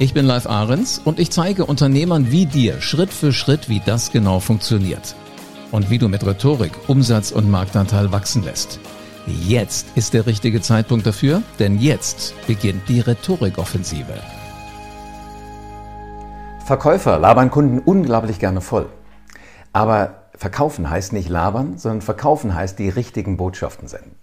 Ich bin Live Ahrens und ich zeige Unternehmern wie dir Schritt für Schritt, wie das genau funktioniert. Und wie du mit Rhetorik Umsatz und Marktanteil wachsen lässt. Jetzt ist der richtige Zeitpunkt dafür, denn jetzt beginnt die Rhetorikoffensive. Verkäufer labern Kunden unglaublich gerne voll. Aber verkaufen heißt nicht labern, sondern verkaufen heißt die richtigen Botschaften senden.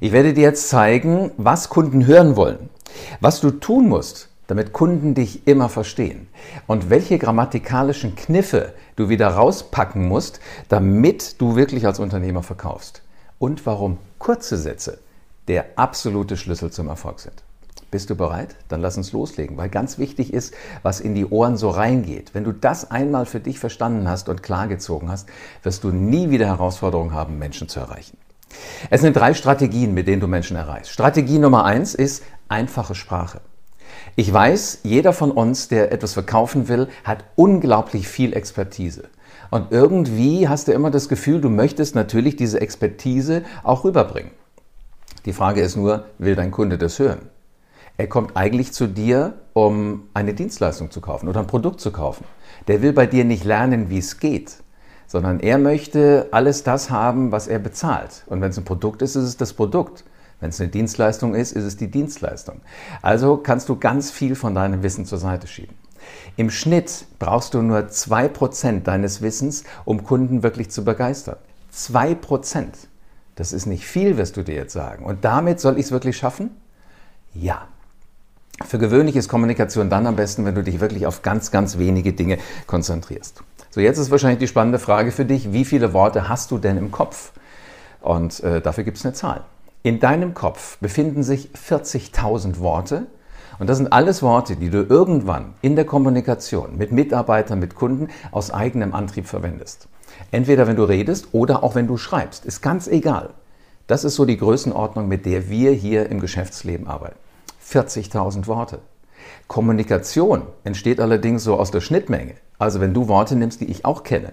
Ich werde dir jetzt zeigen, was Kunden hören wollen, was du tun musst, damit Kunden dich immer verstehen und welche grammatikalischen Kniffe du wieder rauspacken musst, damit du wirklich als Unternehmer verkaufst und warum kurze Sätze der absolute Schlüssel zum Erfolg sind. Bist du bereit? Dann lass uns loslegen, weil ganz wichtig ist, was in die Ohren so reingeht. Wenn du das einmal für dich verstanden hast und klargezogen hast, wirst du nie wieder Herausforderungen haben, Menschen zu erreichen. Es sind drei Strategien, mit denen du Menschen erreichst. Strategie Nummer eins ist einfache Sprache. Ich weiß, jeder von uns, der etwas verkaufen will, hat unglaublich viel Expertise. Und irgendwie hast du immer das Gefühl, du möchtest natürlich diese Expertise auch rüberbringen. Die Frage ist nur, will dein Kunde das hören? Er kommt eigentlich zu dir, um eine Dienstleistung zu kaufen oder ein Produkt zu kaufen. Der will bei dir nicht lernen, wie es geht, sondern er möchte alles das haben, was er bezahlt. Und wenn es ein Produkt ist, ist es das Produkt. Wenn es eine Dienstleistung ist, ist es die Dienstleistung. Also kannst du ganz viel von deinem Wissen zur Seite schieben. Im Schnitt brauchst du nur 2% deines Wissens, um Kunden wirklich zu begeistern. 2%. Das ist nicht viel, wirst du dir jetzt sagen. Und damit soll ich es wirklich schaffen? Ja. Für gewöhnlich ist Kommunikation dann am besten, wenn du dich wirklich auf ganz, ganz wenige Dinge konzentrierst. So, jetzt ist wahrscheinlich die spannende Frage für dich, wie viele Worte hast du denn im Kopf? Und äh, dafür gibt es eine Zahl. In deinem Kopf befinden sich 40.000 Worte und das sind alles Worte, die du irgendwann in der Kommunikation mit Mitarbeitern, mit Kunden aus eigenem Antrieb verwendest. Entweder wenn du redest oder auch wenn du schreibst, ist ganz egal. Das ist so die Größenordnung, mit der wir hier im Geschäftsleben arbeiten. 40.000 Worte. Kommunikation entsteht allerdings so aus der Schnittmenge. Also wenn du Worte nimmst, die ich auch kenne,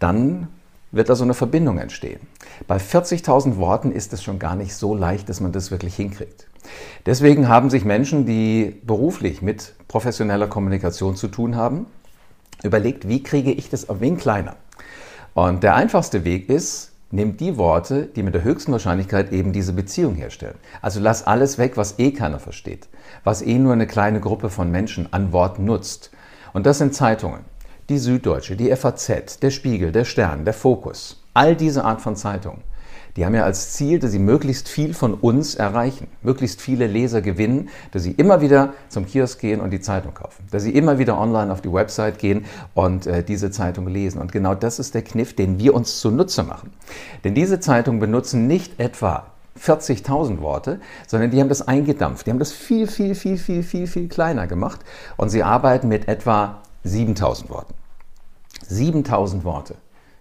dann wird da so eine Verbindung entstehen. Bei 40.000 Worten ist es schon gar nicht so leicht, dass man das wirklich hinkriegt. Deswegen haben sich Menschen, die beruflich mit professioneller Kommunikation zu tun haben, überlegt, wie kriege ich das ein wenig kleiner. Und der einfachste Weg ist, nimm die Worte, die mit der höchsten Wahrscheinlichkeit eben diese Beziehung herstellen. Also lass alles weg, was eh keiner versteht, was eh nur eine kleine Gruppe von Menschen an Worten nutzt. Und das sind Zeitungen die Süddeutsche, die FAZ, der Spiegel, der Stern, der Fokus, all diese Art von Zeitungen, die haben ja als Ziel, dass sie möglichst viel von uns erreichen, möglichst viele Leser gewinnen, dass sie immer wieder zum Kiosk gehen und die Zeitung kaufen, dass sie immer wieder online auf die Website gehen und äh, diese Zeitung lesen. Und genau das ist der Kniff, den wir uns zunutze machen. Denn diese Zeitungen benutzen nicht etwa 40.000 Worte, sondern die haben das eingedampft. Die haben das viel, viel, viel, viel, viel, viel kleiner gemacht und sie arbeiten mit etwa 7000 Worten. 7000 Worte.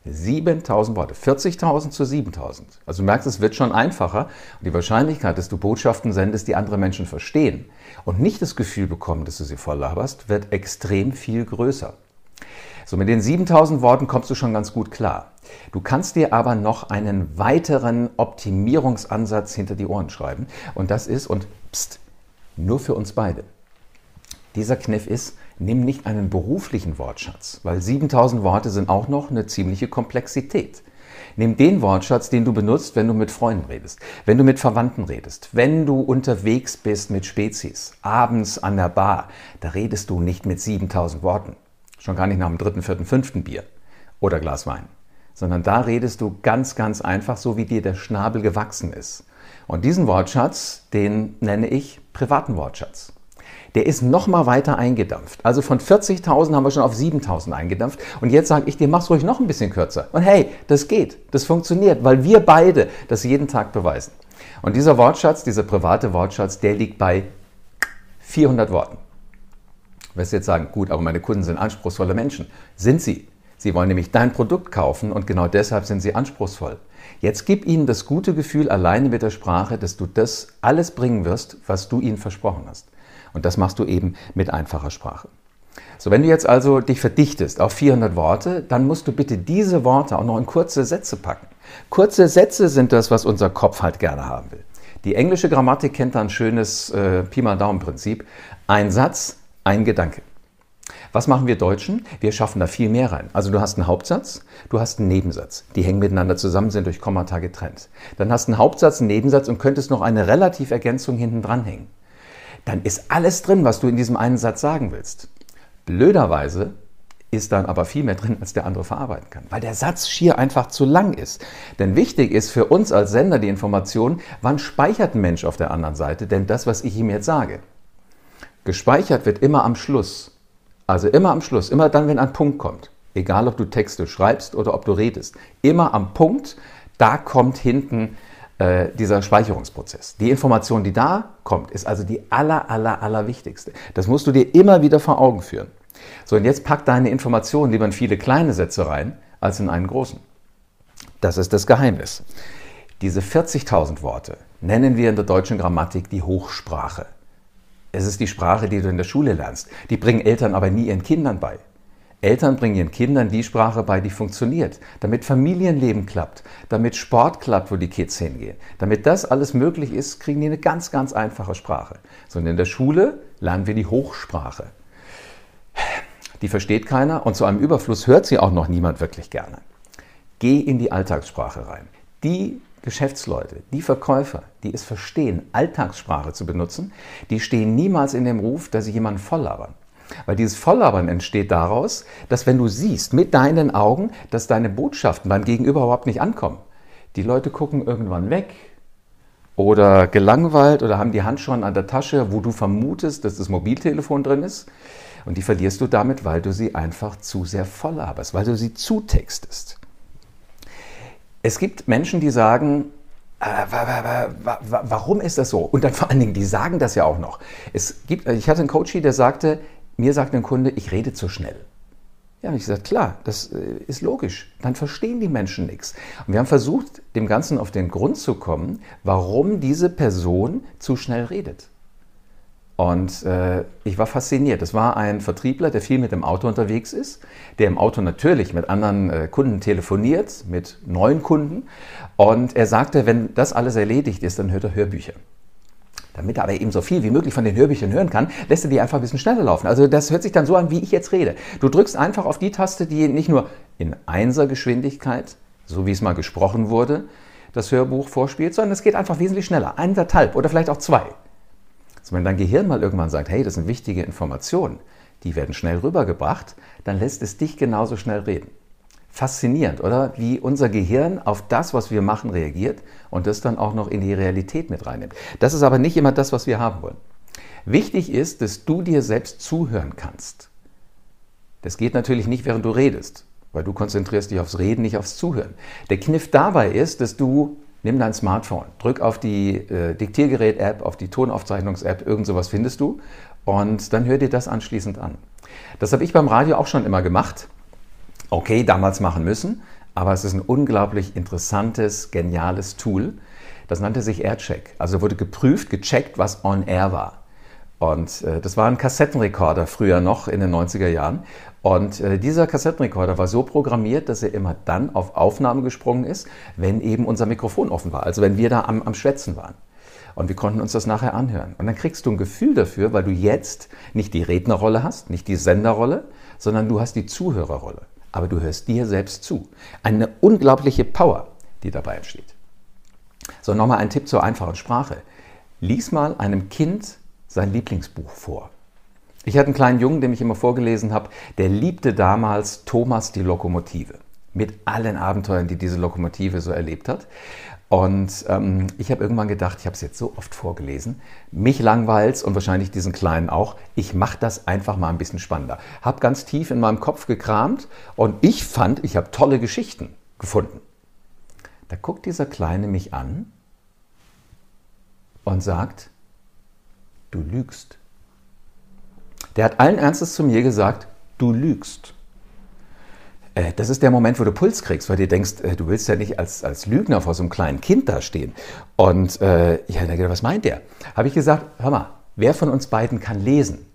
7000 Worte. 40.000 zu 7000. Also du merkst, es wird schon einfacher. Und die Wahrscheinlichkeit, dass du Botschaften sendest, die andere Menschen verstehen und nicht das Gefühl bekommen, dass du sie voll laberst, wird extrem viel größer. So, mit den 7000 Worten kommst du schon ganz gut klar. Du kannst dir aber noch einen weiteren Optimierungsansatz hinter die Ohren schreiben. Und das ist, und pst, nur für uns beide. Dieser Kniff ist, nimm nicht einen beruflichen Wortschatz, weil 7000 Worte sind auch noch eine ziemliche Komplexität. Nimm den Wortschatz, den du benutzt, wenn du mit Freunden redest, wenn du mit Verwandten redest, wenn du unterwegs bist mit Spezies, abends an der Bar, da redest du nicht mit 7000 Worten. Schon gar nicht nach dem dritten, vierten, fünften Bier oder Glas Wein. Sondern da redest du ganz, ganz einfach, so wie dir der Schnabel gewachsen ist. Und diesen Wortschatz, den nenne ich privaten Wortschatz der ist noch mal weiter eingedampft. Also von 40.000 haben wir schon auf 7.000 eingedampft. Und jetzt sage ich dir, mach's ruhig noch ein bisschen kürzer. Und hey, das geht, das funktioniert, weil wir beide das jeden Tag beweisen. Und dieser Wortschatz, dieser private Wortschatz, der liegt bei 400 Worten. Du wirst jetzt sagen, gut, aber meine Kunden sind anspruchsvolle Menschen. Sind sie. Sie wollen nämlich dein Produkt kaufen und genau deshalb sind sie anspruchsvoll. Jetzt gib ihnen das gute Gefühl alleine mit der Sprache, dass du das alles bringen wirst, was du ihnen versprochen hast. Und das machst du eben mit einfacher Sprache. So, wenn du jetzt also dich verdichtest auf 400 Worte, dann musst du bitte diese Worte auch noch in kurze Sätze packen. Kurze Sätze sind das, was unser Kopf halt gerne haben will. Die englische Grammatik kennt da ein schönes äh, Pi mal Daumen-Prinzip. Ein Satz, ein Gedanke. Was machen wir Deutschen? Wir schaffen da viel mehr rein. Also du hast einen Hauptsatz, du hast einen Nebensatz. Die hängen miteinander zusammen, sind durch Kommata getrennt. Dann hast du einen Hauptsatz, einen Nebensatz und könntest noch eine Relativergänzung hinten dranhängen. Dann ist alles drin, was du in diesem einen Satz sagen willst. Blöderweise ist dann aber viel mehr drin, als der andere verarbeiten kann, weil der Satz schier einfach zu lang ist. Denn wichtig ist für uns als Sender die Information, wann speichert ein Mensch auf der anderen Seite denn das, was ich ihm jetzt sage. Gespeichert wird immer am Schluss. Also immer am Schluss, immer dann, wenn ein Punkt kommt. Egal, ob du Texte schreibst oder ob du redest. Immer am Punkt, da kommt hinten äh, dieser Speicherungsprozess. Die Information, die da kommt, ist also die aller, aller, aller wichtigste. Das musst du dir immer wieder vor Augen führen. So, und jetzt pack deine Informationen lieber in viele kleine Sätze rein, als in einen großen. Das ist das Geheimnis. Diese 40.000 Worte nennen wir in der deutschen Grammatik die Hochsprache. Es ist die Sprache, die du in der Schule lernst. Die bringen Eltern aber nie ihren Kindern bei. Eltern bringen ihren Kindern die Sprache bei, die funktioniert, damit Familienleben klappt, damit Sport klappt, wo die Kids hingehen. Damit das alles möglich ist, kriegen die eine ganz, ganz einfache Sprache. Sondern in der Schule lernen wir die Hochsprache die versteht keiner und zu einem Überfluss hört sie auch noch niemand wirklich gerne. Geh in die Alltagssprache rein. Die Geschäftsleute, die Verkäufer, die es verstehen, Alltagssprache zu benutzen, die stehen niemals in dem Ruf, dass sie jemanden volllabern. Weil dieses Volllabern entsteht daraus, dass wenn du siehst mit deinen Augen, dass deine Botschaften beim Gegenüber überhaupt nicht ankommen, die Leute gucken irgendwann weg oder gelangweilt oder haben die Hand schon an der Tasche, wo du vermutest, dass das Mobiltelefon drin ist. Und die verlierst du damit, weil du sie einfach zu sehr voll laberst, weil du sie zutextest. Es gibt Menschen, die sagen, äh, warum ist das so? Und dann vor allen Dingen, die sagen das ja auch noch. Es gibt, ich hatte einen Coach, der sagte, mir sagt ein Kunde, ich rede zu schnell. Ja, und ich gesagt, klar, das äh, ist logisch. Dann verstehen die Menschen nichts. Und wir haben versucht, dem Ganzen auf den Grund zu kommen, warum diese Person zu schnell redet. Und äh, ich war fasziniert. Das war ein Vertriebler, der viel mit dem Auto unterwegs ist, der im Auto natürlich mit anderen äh, Kunden telefoniert, mit neuen Kunden. Und er sagte, wenn das alles erledigt ist, dann hört er Hörbücher. Damit er aber eben so viel wie möglich von den Hörbüchern hören kann, lässt er die einfach ein bisschen schneller laufen. Also das hört sich dann so an, wie ich jetzt rede. Du drückst einfach auf die Taste, die nicht nur in Einsergeschwindigkeit, so wie es mal gesprochen wurde, das Hörbuch vorspielt, sondern es geht einfach wesentlich schneller. Eineinhalb oder vielleicht auch zwei. Also wenn dein Gehirn mal irgendwann sagt, hey, das sind wichtige Informationen, die werden schnell rübergebracht, dann lässt es dich genauso schnell reden. Faszinierend, oder? Wie unser Gehirn auf das, was wir machen, reagiert und das dann auch noch in die Realität mit reinnimmt. Das ist aber nicht immer das, was wir haben wollen. Wichtig ist, dass du dir selbst zuhören kannst. Das geht natürlich nicht, während du redest, weil du konzentrierst dich aufs Reden, nicht aufs Zuhören. Der Kniff dabei ist, dass du nimm dein Smartphone, drück auf die äh, Diktiergerät-App, auf die Tonaufzeichnungs-App, irgend sowas findest du und dann hör dir das anschließend an. Das habe ich beim Radio auch schon immer gemacht. Okay, damals machen müssen, aber es ist ein unglaublich interessantes, geniales Tool. Das nannte sich AirCheck. Also wurde geprüft, gecheckt, was on air war. Und äh, das war ein Kassettenrekorder früher noch in den 90er Jahren. Und äh, dieser Kassettenrekorder war so programmiert, dass er immer dann auf Aufnahme gesprungen ist, wenn eben unser Mikrofon offen war, also wenn wir da am, am Schwätzen waren. Und wir konnten uns das nachher anhören. Und dann kriegst du ein Gefühl dafür, weil du jetzt nicht die Rednerrolle hast, nicht die Senderrolle, sondern du hast die Zuhörerrolle. Aber du hörst dir selbst zu. Eine unglaubliche Power, die dabei entsteht. So, nochmal ein Tipp zur einfachen Sprache. Lies mal einem Kind sein Lieblingsbuch vor. Ich hatte einen kleinen Jungen, dem ich immer vorgelesen habe, der liebte damals Thomas die Lokomotive. Mit allen Abenteuern, die diese Lokomotive so erlebt hat. Und ähm, ich habe irgendwann gedacht, ich habe es jetzt so oft vorgelesen, mich langweilt und wahrscheinlich diesen Kleinen auch. Ich mache das einfach mal ein bisschen spannender. Habe ganz tief in meinem Kopf gekramt und ich fand, ich habe tolle Geschichten gefunden. Da guckt dieser Kleine mich an und sagt, du lügst. Der hat allen Ernstes zu mir gesagt, du lügst. Äh, das ist der Moment, wo du Puls kriegst, weil du denkst, äh, du willst ja nicht als, als Lügner vor so einem kleinen Kind da stehen. Und äh, ja, dann, was meint der? Habe ich gesagt, hör mal, wer von uns beiden kann lesen?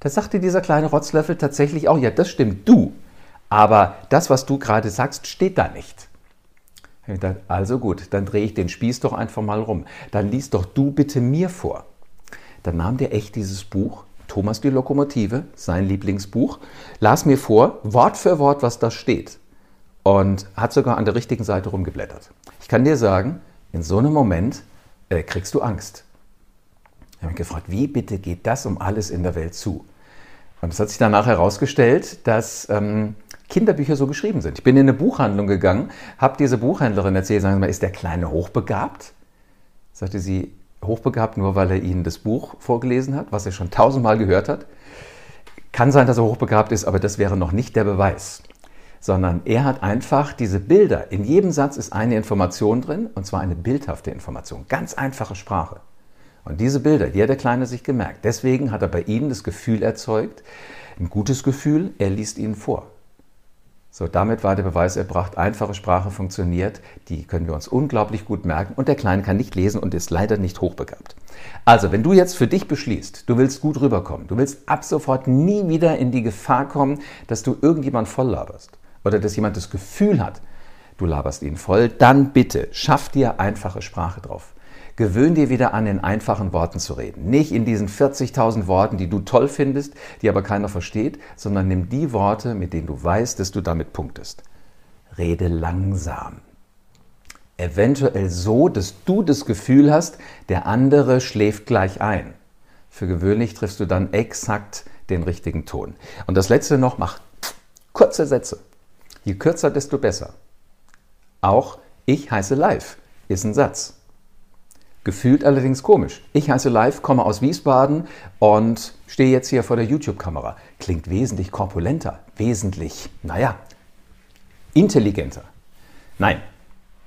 Da sagte dieser kleine Rotzlöffel tatsächlich auch, ja, das stimmt, du. Aber das, was du gerade sagst, steht da nicht. Also gut, dann drehe ich den Spieß doch einfach mal rum. Dann lies doch du bitte mir vor. Dann nahm der echt dieses Buch, Thomas die Lokomotive, sein Lieblingsbuch, las mir vor, Wort für Wort, was da steht. Und hat sogar an der richtigen Seite rumgeblättert. Ich kann dir sagen, in so einem Moment äh, kriegst du Angst. Ich habe mich gefragt, wie bitte geht das um alles in der Welt zu? Und es hat sich danach herausgestellt, dass ähm, Kinderbücher so geschrieben sind. Ich bin in eine Buchhandlung gegangen, habe diese Buchhändlerin erzählt, sagen Sie mal, ist der Kleine hochbegabt? Sagte sie, hochbegabt nur, weil er Ihnen das Buch vorgelesen hat, was er schon tausendmal gehört hat. Kann sein, dass er hochbegabt ist, aber das wäre noch nicht der Beweis. Sondern er hat einfach diese Bilder. In jedem Satz ist eine Information drin, und zwar eine bildhafte Information. Ganz einfache Sprache. Und diese Bilder, die hat der Kleine sich gemerkt. Deswegen hat er bei Ihnen das Gefühl erzeugt, ein gutes Gefühl, er liest Ihnen vor. So, damit war der Beweis erbracht, einfache Sprache funktioniert, die können wir uns unglaublich gut merken und der Kleine kann nicht lesen und ist leider nicht hochbegabt. Also, wenn du jetzt für dich beschließt, du willst gut rüberkommen, du willst ab sofort nie wieder in die Gefahr kommen, dass du irgendjemand voll laberst oder dass jemand das Gefühl hat, du laberst ihn voll, dann bitte schaff dir einfache Sprache drauf. Gewöhn dir wieder an, in einfachen Worten zu reden. Nicht in diesen 40.000 Worten, die du toll findest, die aber keiner versteht, sondern nimm die Worte, mit denen du weißt, dass du damit punktest. Rede langsam. Eventuell so, dass du das Gefühl hast, der andere schläft gleich ein. Für gewöhnlich triffst du dann exakt den richtigen Ton. Und das letzte noch, mach kurze Sätze. Je kürzer, desto besser. Auch ich heiße live ist ein Satz. Gefühlt allerdings komisch. Ich heiße Live, komme aus Wiesbaden und stehe jetzt hier vor der YouTube-Kamera. Klingt wesentlich korpulenter, wesentlich, naja, intelligenter. Nein,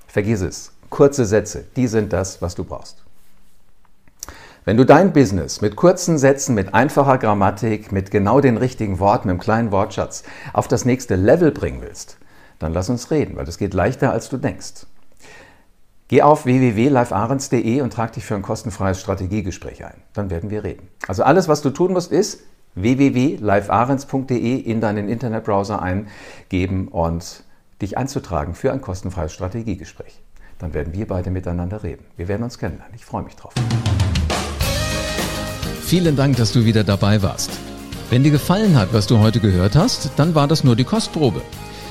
vergiss es. Kurze Sätze, die sind das, was du brauchst. Wenn du dein Business mit kurzen Sätzen, mit einfacher Grammatik, mit genau den richtigen Worten, mit einem kleinen Wortschatz auf das nächste Level bringen willst, dann lass uns reden, weil das geht leichter, als du denkst. Geh auf www.livearens.de und trag dich für ein kostenfreies Strategiegespräch ein. Dann werden wir reden. Also alles, was du tun musst, ist www.livearens.de in deinen Internetbrowser eingeben und dich einzutragen für ein kostenfreies Strategiegespräch. Dann werden wir beide miteinander reden. Wir werden uns kennenlernen. Ich freue mich drauf. Vielen Dank, dass du wieder dabei warst. Wenn dir gefallen hat, was du heute gehört hast, dann war das nur die Kostprobe.